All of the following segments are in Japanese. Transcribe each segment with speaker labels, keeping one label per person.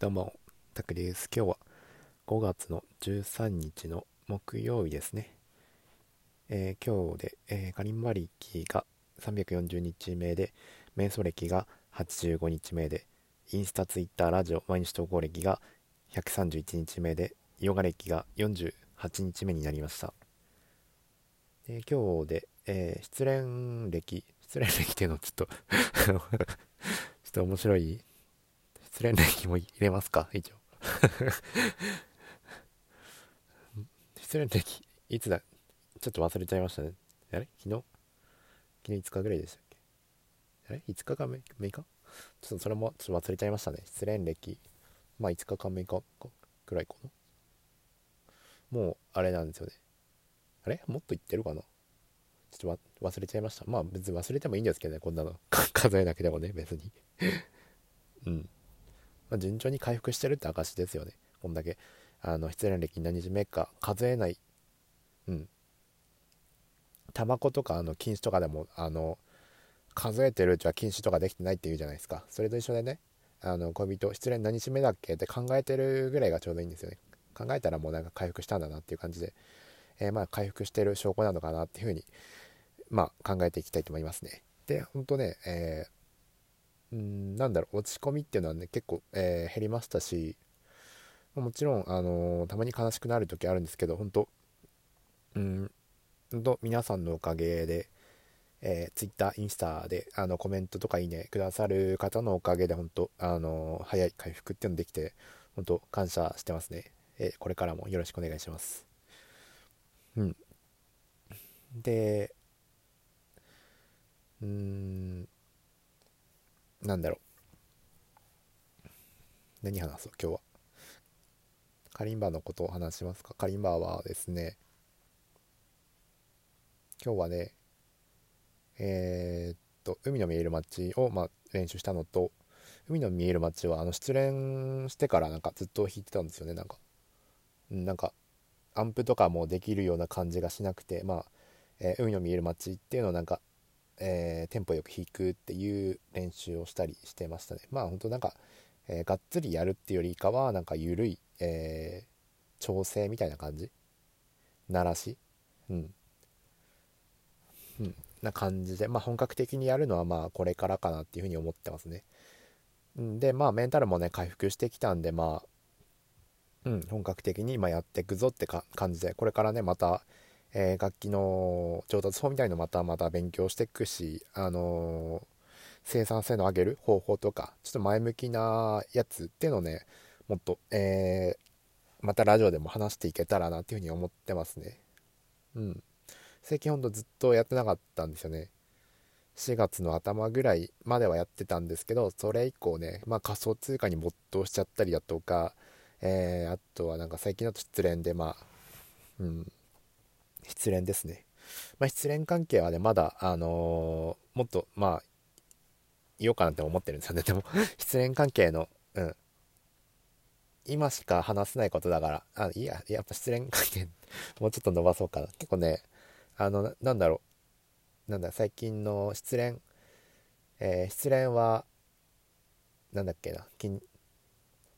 Speaker 1: どうも、たくです。今日は5月の13日の木曜日ですね。えー、今日で、えー、カリンバ歴が340日目で、瞑想歴が85日目で、インスタ、ツイッター、ラジオ、毎日投稿歴が131日目で、ヨガ歴が48日目になりました。で今日で、えー、失恋歴、失恋歴っていうのちょっと ちょっと面白い失恋歴も入れますか？一応 失恋歴、いつだ？ちょっと忘れちゃいましたね。あれ？昨日？昨日5日ぐらいでしたっけ？あれ ?5 日か 6, 日ちょっとそれもちょっと忘れちゃいましたね。失恋歴。まあ5日か6日くらいかな。もうあれなんですよね。あれ？もっと言ってるかな？ちょっと忘れちゃいました。まあ別に忘れてもいいんですけどね、こんなの。数えなくてもね、別にうん。まあ、順調に回復してるって証ですよね。こんだけ、あの、失恋歴何日目か数えない。うん。タバコとか、あの、禁止とかでも、あの、数えてるうちは禁止とかできてないって言うじゃないですか。それと一緒でね、あの、恋人、失恋何日目だっけ？って考えてるぐらいがちょうどいいんですよね。考えたらもうなんか回復したんだなっていう感じで、えー、まあ回復してる証拠なのかなっていうふうに、まあ考えていきたいと思いますね。で、ほんとね、えーうんなんだろう落ち込みっていうのはね結構、えー、減りましたしもちろん、あのー、たまに悲しくなる時あるんですけど本当うん本当皆さんのおかげで、えー、Twitter インスタであのコメントとかいいねくださる方のおかげで本当、あのー、早い回復っていうのできて本当感謝してますね、えこれからもよろしくお願いします。うん。でうんなんだろう。何話そう、今日は。カリンバのことを話しますか？カリンバはですね、今日はね、えー、っと、海の見える街を、まあ、練習したのと、海の見える街は、あの、失恋してからなんかずっと弾いてたんですよね、なんか。なんか、アンプとかもできるような感じがしなくて、まあ、えー、海の見える街っていうのをなんかえー、テンポよく弾くっていう練習をしたりしてましたね。まあ本当なんか、えー、がっつりやるっていうよりかはなんか緩い、えー、調整みたいな感じ？鳴らし？うん、うん、な感じで。まあ本格的にやるのはまあこれからかなっていうふうに思ってますね。でまあメンタルもね回復してきたんでまあうん。本格的に今やっていくぞって感じでこれからねまたえー、楽器の上達法みたいのまたまた勉強していくし、あのー、生産性の上げる方法とか、ちょっと前向きなやつっていうのをね、もっと、えー、またラジオでも話していけたらなっていうふうに思ってますね。うん。最近ほんとずっとやってなかったんですよね。4月の頭ぐらいまではやってたんですけど、それ以降ね、まあ仮想通貨に没頭しちゃったりだとか、えー、あとはなんか最近だと失恋でまあ、うん、失恋ですね。まあ、失恋関係はね、まだ、あのー、もっと、まあ、言おうかなって思ってるんですよね。でも 失恋関係の、うん。今しか話せないことだから、あ、いや、やっぱ失恋関係 もうちょっと伸ばそうかな。結構ね、あの、なんだろう。なんだ、最近の失恋、えー、失恋は、なんだっけな、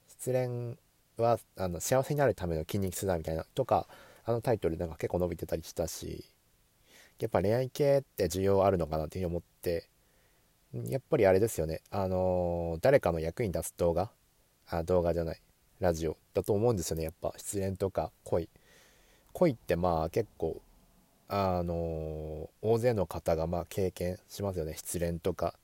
Speaker 1: 失恋はあの幸せになるための筋肉痛だみたいなとかあのタイトルなんか結構伸びてたりしたしやっぱ恋愛系って需要あるのかなっていうふうに思ってやっぱりあれですよね。あのー、誰かの役に立つ動画あ動画じゃないラジオだと思うんですよね。やっぱ失恋とか恋。恋ってまあ結構あのー、大勢の方がまあ経験しますよね。失恋とか。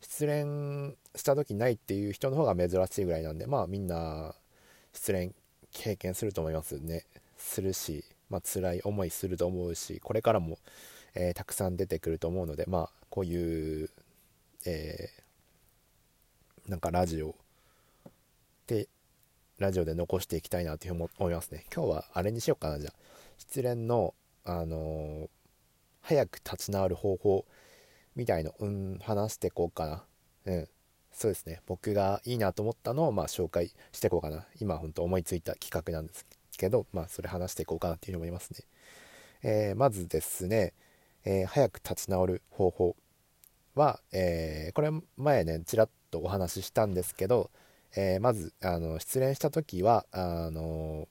Speaker 1: 失恋した時ないっていう人の方が珍しいぐらいなんでまあみんな失恋経験すると思いますね。するし、まあ辛い思いすると思うしこれからも、えー、たくさん出てくると思うのでまあこういう、えー、なんかラジオでラジオで残していきたいなというふうに思いますね。今日はあれにしようかなじゃあ。失恋のあのー、早く立ち直る方法みたいのうん話していこうかな。うん。そうですね。僕がいいなと思ったのをまあ紹介していこうかな。今本当思いついた企画なんです。けど、まあ、それ話していこうかなっていうふうに思いますね。えー、まずですね、えー、早く立ち直る方法は、えー、これ前ね、ちらっとお話ししたんですけど、えー、まずあの失恋した時はあの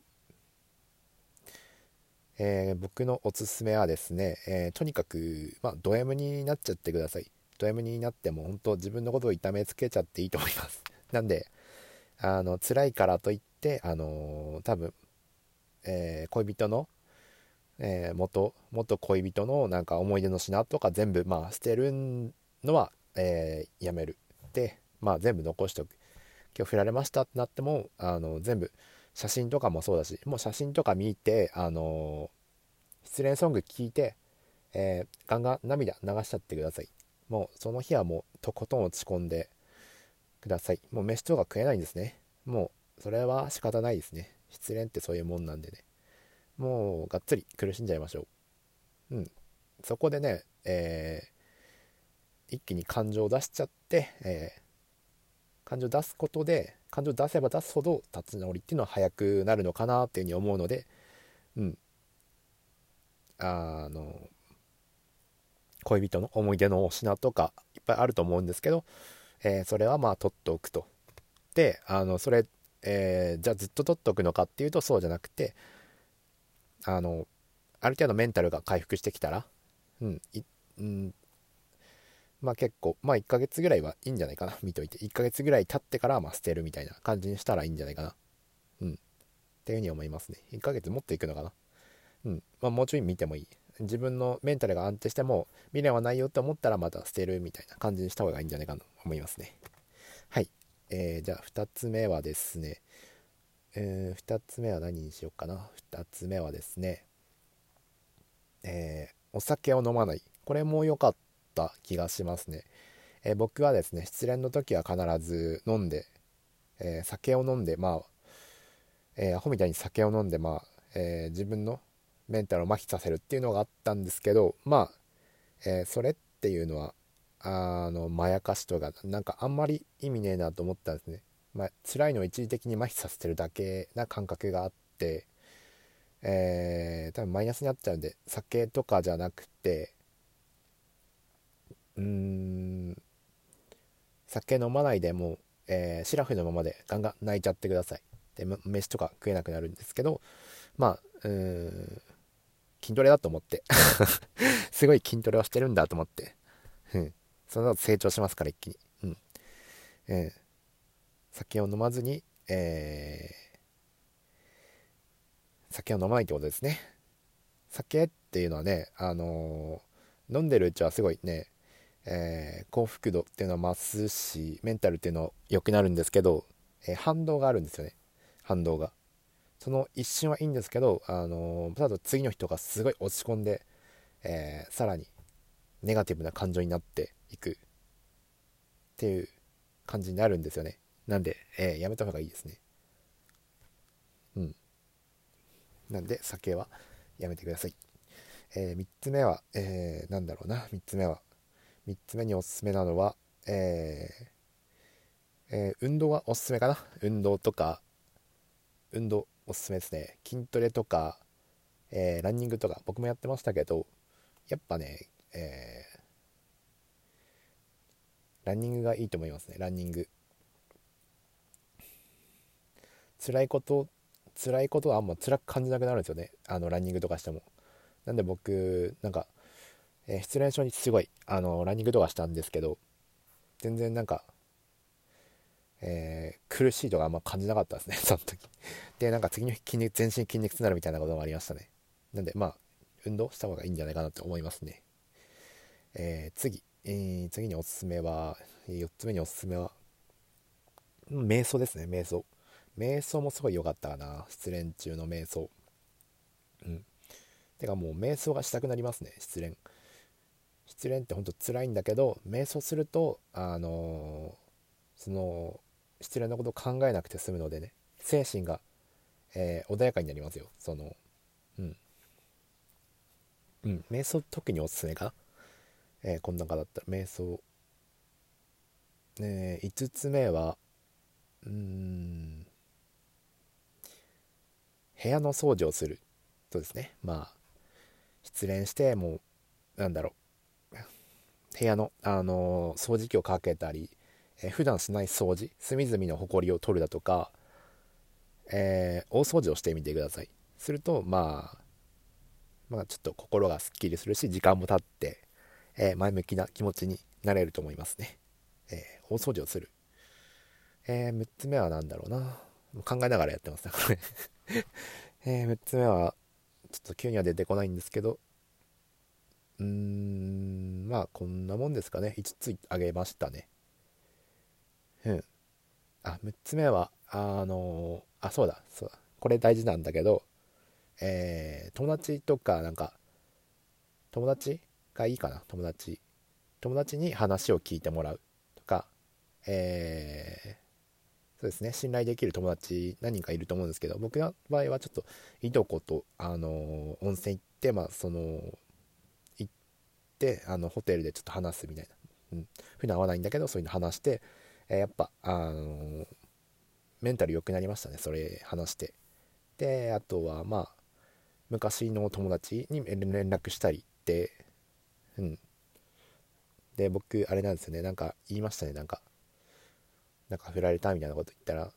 Speaker 1: えー、僕のおすすめはですね、えー、とにかく、まあ、ド M になっちゃってください。ド M になっても本当自分のことを痛めつけちゃっていいと思います。なんで、あの、辛いからといって、あの、多分、え恋人の、え元、元恋人のなんか思い出の品とか全部、まあ、捨てるのは、えやめる。で、まあ、全部残しておく。今日振られましたってなっても、あの、全部、写真とかもそうだしもう写真とか見てあの失恋ソング聴いて、え、ガンガン涙流しちゃってくださいもうその日はもうとことん落ち込んでくださいもう飯とか食えないんですねもうそれは仕方ないですね失恋ってそういうもんなんでね。もうがっつり苦しんじゃいましょう。うん。そこでね、えー、一気に感情を出しちゃって、えー感情を出すことで感情を出せば出すほど立ち直りっていうのは早くなるのかなっていうふうに思うのでうん。あの恋人の思い出のお品とかいっぱいあると思うんですけど、えー、それはまあ取っておくと。であのそれ、えー、じゃあずっと取っておくのかっていうとそうじゃなくてあのある程度メンタルが回復してきたら、うんうん、まあ結構、まあ1ヶ月ぐらいはいいんじゃないかな、見といて。1ヶ月ぐらい経ってからまあ捨てるみたいな感じにしたらいいんじゃないかな。うん。っていうふうに思いますね。1ヶ月もっといくのかな。うん。まあもうちょい見てもいい。自分のメンタルが安定しても未練はないよって思ったらまた捨てるみたいな感じにした方がいいんじゃないかなと思いますね。はい。えー、じゃあ2つ目はですね、えー、2つ目は何にしようかな。2つ目はですね、えー、お酒を飲まない。これも良かった。気がしますね。えー、僕はですね、失恋の時は必ず飲んで、え、酒を飲んで、まあ、え、アホみたいに酒を飲んで、まあ、え自分のメンタルを麻痺させるっていうのがあったんですけど、まあ、えそれっていうのは、あの、まやかしとか、なんかあんまり意味ねえなと思ったんですね。まあ、辛いのを一時的に麻痺させてるだけな感覚があって、えー、多分マイナスになっちゃうんで、酒とかじゃなくて、うーん酒飲まないでもう、えー、シラフのままでガンガン泣いちゃってください。で飯とか食えなくなるんですけどまあうーん筋トレだと思って。すごい筋トレをしてるんだと思って。うん。その後成長しますから一気に。うん。えー、酒を飲まずにえー、酒を飲まないってことですね。酒っていうのはねあのー、飲んでるうちはすごいねえー、幸福度っていうのは増すしメンタルっていうのは良くなるんですけど、えー、反動があるんですよね。反動が。その一瞬はいいんですけど、あのー、ただ次の人がすごい落ち込んで、えー、さらにネガティブな感情になっていく。っていう感じになるんですよね。なんで、えー、やめた方がいいですね。うん。なんで酒はやめてください、えー、3つ目は、えー、なんだろうな。3つ目は。3つ目におすすめなのは、えーえー、運動はおすすめかな。運動とか運動おすすめですね。筋トレとか、えー、ランニングとか僕もやってましたけどやっぱね、えー、ランニングがいいと思いますねランニング辛いこと辛いことはあんま辛く感じなくなるんですよねあのランニングとかしてもなんで僕なんかえー、失恋症にすごい、あの、ランニングとかしたんですけど、全然なんか、えー、苦しいとかあんま感じなかったですね、その時。で、なんか次の日筋肉、全身筋肉痛になるみたいなこともありましたね。なんで、まあ、運動した方がいいんじゃないかなと思いますね。えー、次、えー、次におすすめは、4つ目におすすめは、瞑想ですね、瞑想。瞑想もすごい良かったかな、失恋中の瞑想。うん。てかもう瞑想がしたくなりますね、失恋。失恋ってほんと辛いんだけど瞑想するとあのー、その失恋のこと考えなくて済むのでね精神が、えー、穏やかになりますよそのうんうん瞑想特におすすめかな、えー、こんなかだったら瞑想。ね5つ目はうん。部屋の掃除をする。とですね。まあ失恋してもうなんだろう。部屋の、あの掃除機をかけたり、えー、普段しない掃除隅々のほこりを取るだとか、えー、大掃除をしてみてください。するとまあまあちょっと心がすっきりするし時間も経って、えー、前向きな気持ちになれると思いますね、えー、大掃除をする、え6つ目は何だろうな。考えながらやってますねこれ。え6つ目はちょっと急には出てこないんですけど。うーんまあこんなもんですかね。5つあげましたね。うん。あ6つ目はあのー、あそうだそうだ。これ大事なんだけどえー、友達とかなんか友達がいいかな友達。友達に話を聞いてもらうとか。えー、そうですね。信頼できる友達何人かいると思うんですけど僕の場合はちょっといとことあの温泉行ってまあその行ってあのホテルでちょっと話すみたいな、うん、普段会わないんだけどそういうの話して、えー、やっぱあのメンタル良くなりましたねそれ話して。であとはまあ昔の友達に連絡したりってうん。で僕あれなんですよね。なんか言いましたね。なんかなんか振られたみたいなこと言ったら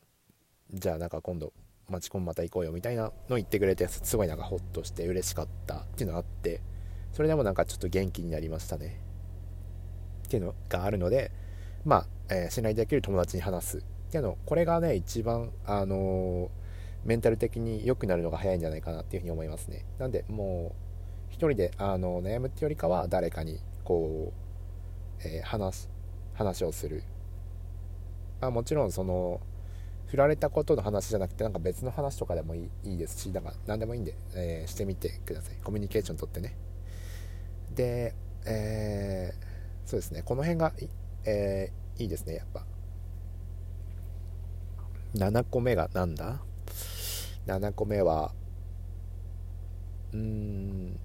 Speaker 1: じゃあなんか今度マチコンまた行こうよみたいなの言ってくれてすごいなんかホッとして嬉しかったっていうのがあってそれでもなんかちょっと元気になりましたね。っていうのがあるのでまあ、えー、信頼できる友達に話すっていうのこれがね一番あのーメンタル的に良くなるのが早いんじゃないかなっていうふうに思いますね。なんでもう人であの悩むってよりかは誰かにこう、えー、話話をする。まあもちろんその振られたことの話じゃなくてなんか別の話とかでもいいですしなんか何でもいいんで、えー、してみてください。コミュニケーションとってね。で、えー、そうですね。この辺が、えー、いいですねやっぱ。7個目がなんだ？7個目はうーん。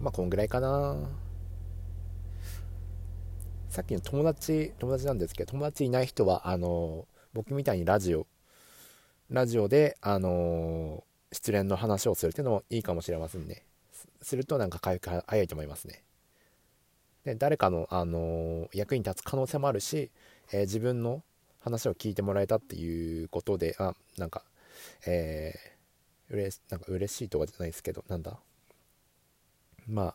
Speaker 1: まあこんぐらいかな。さっきの友達友達なんですけど友達いない人はあの僕みたいにラジオラジオであの失恋の話をするっていうのもいいかもしれませんね。するとなんか回復早いと思いますね。で誰かの、あの役に立つ可能性もあるし、えー、自分の話を聞いてもらえたっていうことであなんかえー、うれなんか嬉しいとかじゃないですけどなんだ？ま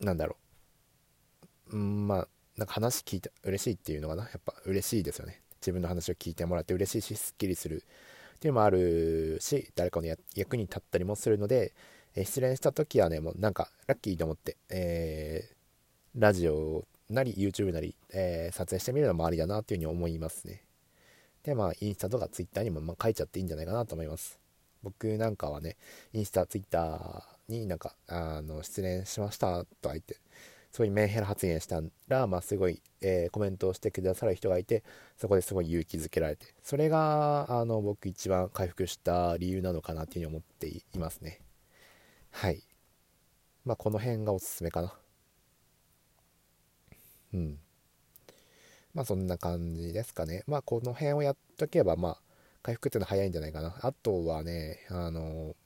Speaker 1: あなんだろう。うんまあなんか話聞いて嬉しいっていうのがな？やっぱ嬉しいですよね。自分の話を聞いてもらって嬉しいしすっきりするっていうのもあるし誰かの役に立ったりもするので、えー、失恋した時はねもうなんかラッキーと思って、えー、ラジオなり YouTube なり、えー、撮影してみるのもありだなっていうふうに思いますね。で、まあ、インスタとかツイッターにもま書いちゃっていいんじゃないかなと思います。僕なんかはね、インスタ、ツイッターになんか、あの、失恋しましたとか言って、そういメンヘラ発言したら、まあ、すごい、えー、コメントをしてくださる人がいて、そこですごい勇気づけられて、それが、あの、僕一番回復した理由なのかなっていうふうに思っていますね。はい。まあ、この辺がおすすめかな。うん。まあそんな感じですかね。まあこの辺をやっとけば、まあ回復っていうのは早いんじゃないかな。あとはね、あの、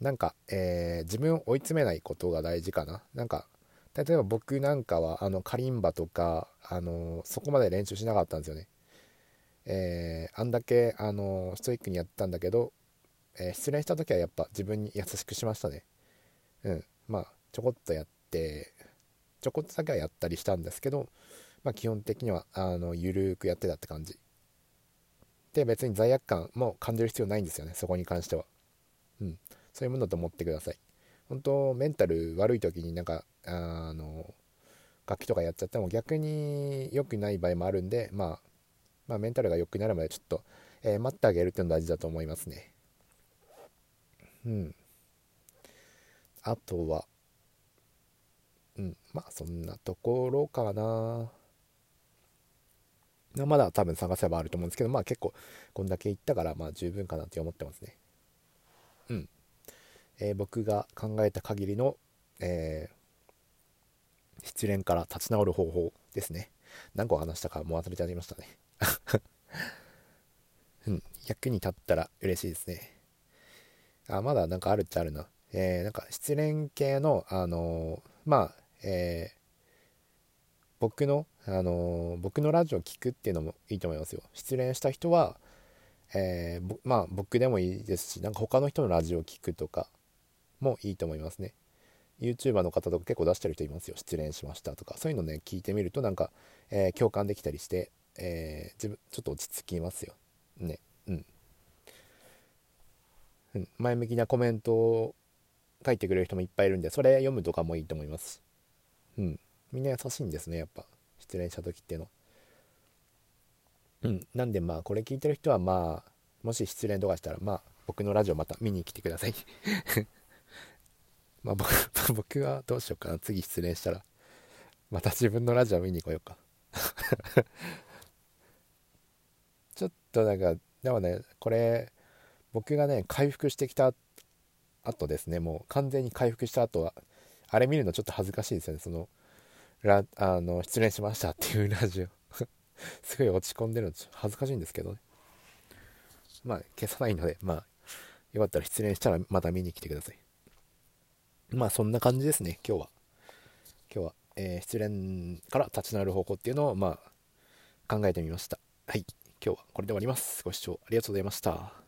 Speaker 1: なんか、えー、自分を追い詰めないことが大事かな。なんか、例えば僕なんかは、あの、カリンバとか、あの、そこまで練習しなかったんですよね。えー、あんだけ、あの、ストイックにやったんだけど、えー、失恋した時はやっぱ自分に優しくしましたね。うん。まあ、ちょこっとやって、ちょこっとだけはやったりしたんですけど、まあ、基本的にはあのゆるーくやってたって感じで別に罪悪感も感じる必要ないんですよねそこに関しては。うん。そういうものだと思ってください。本当メンタル悪い時になんかあの楽器とかやっちゃっても逆に良くない場合もあるんで、まあ、まあメンタルが良くなるまでちょっと、えー、待ってあげるっていうのが大事だと思いますね。うん。あとはうん。まあそんなところかな。まだ多分探せばあると思うんですけどまあ結構こんだけ言ったからまあ十分かなって思ってますね。うん、えー、僕が考えた限りの、えー、失恋から立ち直る方法ですね。何個話したかもう忘れちゃいましたね。うん。役に立ったら嬉しいですね。あまだなんかあるっちゃあるな。えー、なんか失恋系のあのー、まあえ僕の、あの僕のラジオを聞くっていうのもいいと思いますよ。失恋した人は、えー、まあ僕でもいいですしなんか他の人のラジオを聞くとかもいいと思いますね。YouTuber の方とか結構出してる人いますよ。失恋しましたとか。そういうのね聞いてみるとなんか、えー、共感できたりして、えー、自分ちょっと落ち着きますよ。ね。うん。うん、前向きなコメントを書いてくれる人もいっぱいいるんでそれ読むとかもいいと思いますうん。みんな優しいんですねやっぱ。失恋した時っていうの。うんなんでまあこれ聞いてる人はまあもし失恋とかしたらまあ僕のラジオまた見に来てください。まあ僕僕はどうしようかな。次失恋したら。また自分のラジオ見に来ようか。ちょっとなんかでもねこれ僕がね回復してきた後ですね。もう完全に回復した後はあれ見るのちょっと恥ずかしいですよね。そのラあの失恋しましたっていうラジオ。すごい落ち込んでるの恥ずかしいんですけどね。まあ消さないのでまあよかったら失恋したらまた見に来てください。まあそんな感じですね今日は。今日は、えー、失恋から立ち直る方向っていうのをまあ考えてみました。はい今日はこれで終わります。ご視聴ありがとうございました。